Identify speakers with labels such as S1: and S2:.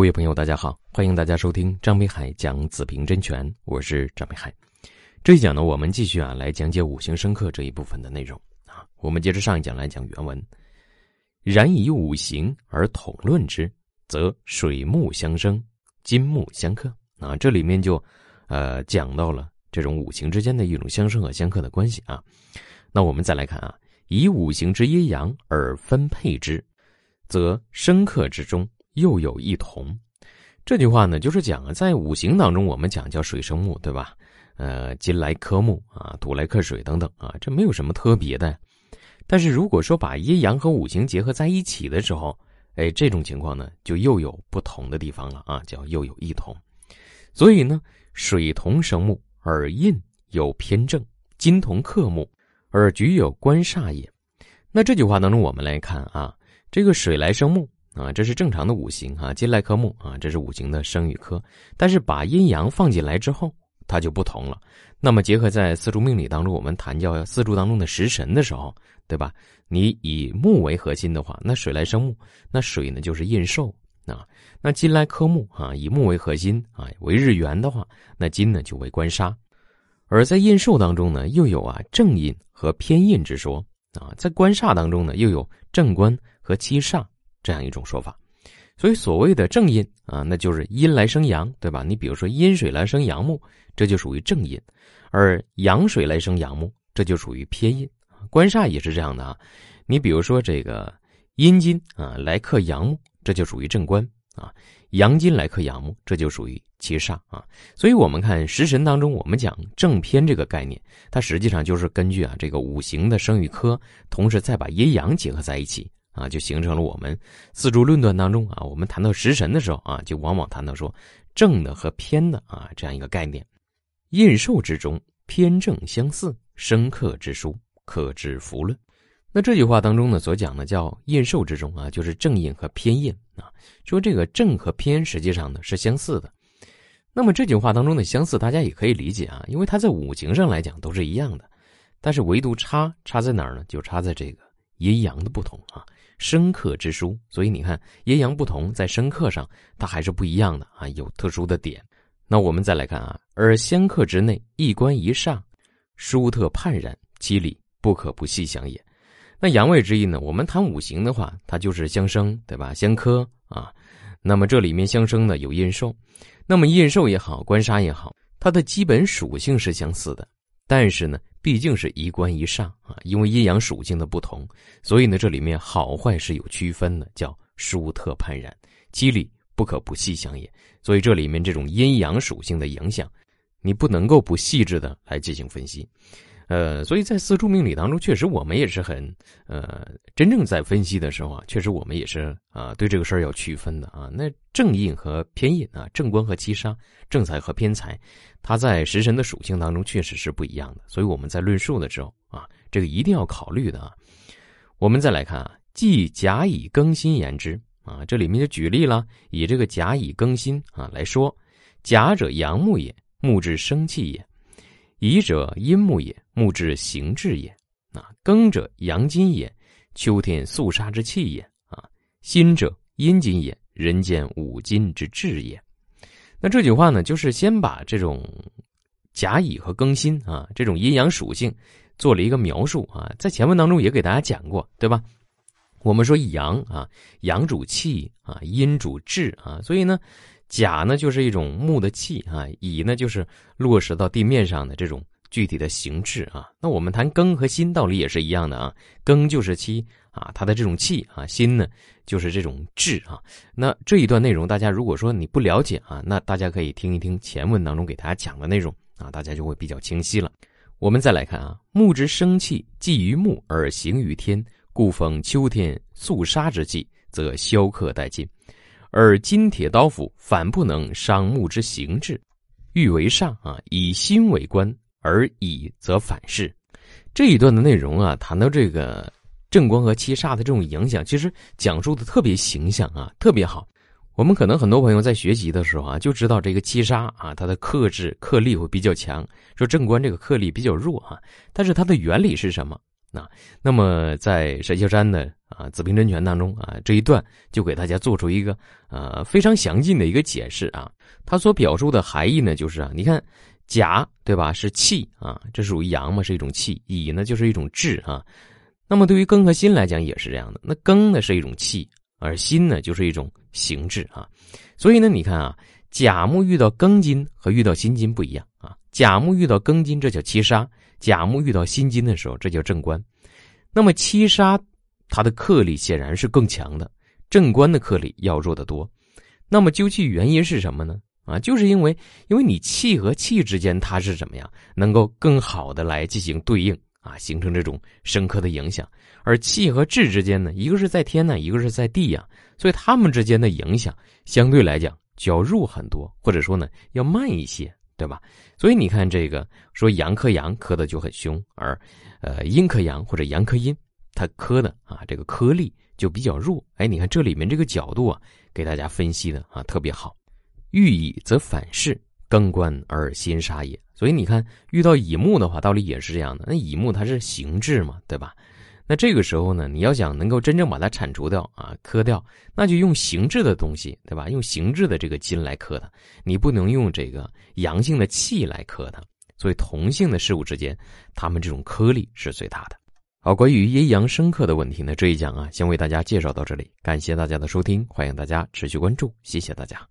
S1: 各位朋友，大家好，欢迎大家收听张北海讲子平真诠，我是张北海。这一讲呢，我们继续啊来讲解五行生克这一部分的内容啊。我们接着上一讲来讲原文。然以五行而统论之，则水木相生，金木相克啊。这里面就呃讲到了这种五行之间的一种相生和相克的关系啊。那我们再来看啊，以五行之阴阳而分配之，则生克之中。又有一同，这句话呢，就是讲啊，在五行当中，我们讲叫水生木，对吧？呃，金来克木啊，土来克水等等啊，这没有什么特别的。但是如果说把阴阳和五行结合在一起的时候，哎，这种情况呢，就又有不同的地方了啊，叫又有异同。所以呢，水同生木而印有偏正，金同克木而局有官煞也。那这句话当中，我们来看啊，这个水来生木。啊，这是正常的五行啊，金来克木啊，这是五行的生与克。但是把阴阳放进来之后，它就不同了。那么结合在四柱命理当中，我们谈叫四柱当中的食神的时候，对吧？你以木为核心的话，那水来生木，那水呢就是印寿啊。那金来克木啊，以木为核心啊，为日元的话，那金呢就为官杀。而在印寿当中呢，又有啊正印和偏印之说啊，在官煞当中呢，又有正官和七煞。这样一种说法，所以所谓的正印啊，那就是阴来生阳，对吧？你比如说阴水来生阳木，这就属于正印；而阳水来生阳木，这就属于偏印。官煞也是这样的啊，你比如说这个阴金啊来克阳木，这就属于正官啊；阳金来克阳木，这就属于七煞啊。所以我们看食神当中，我们讲正偏这个概念，它实际上就是根据啊这个五行的生与克，同时再把阴阳结合在一起。啊，就形成了我们四柱论断当中啊，我们谈到食神的时候啊，就往往谈到说正的和偏的啊这样一个概念。印寿之中偏正相似，生克之书，克之福论。那这句话当中呢，所讲的叫印寿之中啊，就是正印和偏印啊，说这个正和偏实际上呢是相似的。那么这句话当中的相似，大家也可以理解啊，因为它在五行上来讲都是一样的，但是唯独差差在哪儿呢？就差在这个阴阳的不同啊。生克之书，所以你看阴阳不同，在生克上它还是不一样的啊，有特殊的点。那我们再来看啊，而相克之内一官一煞，殊特判然，其理不可不细想也。那阳位之意呢？我们谈五行的话，它就是相生，对吧？相克啊。那么这里面相生的有印寿，那么印寿也好，官杀也好，它的基本属性是相似的，但是呢。毕竟是一官一煞啊，因为阴阳属性的不同，所以呢，这里面好坏是有区分的，叫殊特判然，机理不可不细想也。所以这里面这种阴阳属性的影响，你不能够不细致的来进行分析。呃，所以在四柱命理当中，确实我们也是很呃，真正在分析的时候啊，确实我们也是啊，对这个事儿要区分的啊。那正印和偏印啊，正官和七杀，正财和偏财，它在食神的属性当中确实是不一样的。所以我们在论述的时候啊，这个一定要考虑的啊。我们再来看啊，即甲乙庚辛言之啊，这里面就举例了，以这个甲乙庚辛啊来说，甲者阳木也，木之生气也。乙者阴木也，木之行志也；啊，庚者阳金也，秋天肃杀之气也；啊，辛者阴金也，人间五金之志也。那这句话呢，就是先把这种甲乙和庚辛啊这种阴阳属性做了一个描述啊，在前文当中也给大家讲过，对吧？我们说阳啊，阳主气啊，阴主志啊，所以呢。甲呢，就是一种木的气啊；乙呢，就是落实到地面上的这种具体的形制啊。那我们谈庚和辛，道理也是一样的啊。庚就是气啊，它的这种气啊；辛呢，就是这种志啊。那这一段内容，大家如果说你不了解啊，那大家可以听一听前文当中给大家讲的内容啊，大家就会比较清晰了。我们再来看啊，木之生气，寄于木而行于天，故逢秋天肃杀之际，则消克殆尽。而金铁刀斧反不能伤木之形质，欲为上啊，以心为官，而以则反噬。这一段的内容啊，谈到这个正官和七煞的这种影响，其实讲述的特别形象啊，特别好。我们可能很多朋友在学习的时候啊，就知道这个七杀啊，它的克制克力会比较强，说正官这个克力比较弱啊。但是它的原理是什么啊，那么在沈秀山的啊《子平真诠》当中啊，这一段就给大家做出一个呃非常详尽的一个解释啊。他所表述的含义呢，就是啊，你看甲对吧是气啊，这属于阳嘛，是一种气；乙呢就是一种志啊。那么对于庚和辛来讲也是这样的，那庚呢是一种气，而辛呢就是一种形质啊。所以呢，你看啊，甲木遇到庚金和遇到辛金不一样啊。甲木遇到庚金，这叫七杀。甲木遇到辛金的时候，这叫正官。那么七杀，它的克力显然是更强的，正官的克力要弱得多。那么究其原因是什么呢？啊，就是因为因为你气和气之间它是怎么样，能够更好的来进行对应啊，形成这种深刻的影响。而气和志之间呢，一个是在天呢，一个是在地呀，所以他们之间的影响相对来讲就要弱很多，或者说呢要慢一些。对吧？所以你看这个说阳克阳克的就很凶，而呃阴克阳或者阳克阴，它克的啊这个颗粒就比较弱。哎，你看这里面这个角度啊，给大家分析的啊特别好。欲乙则反噬，更观而心杀也。所以你看遇到乙木的话，道理也是这样的。那乙木它是形质嘛，对吧？那这个时候呢，你要想能够真正把它铲除掉啊，磕掉，那就用形质的东西，对吧？用形质的这个金来克它，你不能用这个阳性的气来克它。所以同性的事物之间，它们这种颗粒是最大的。好，关于阴阳生克的问题呢，这一讲啊，先为大家介绍到这里，感谢大家的收听，欢迎大家持续关注，谢谢大家。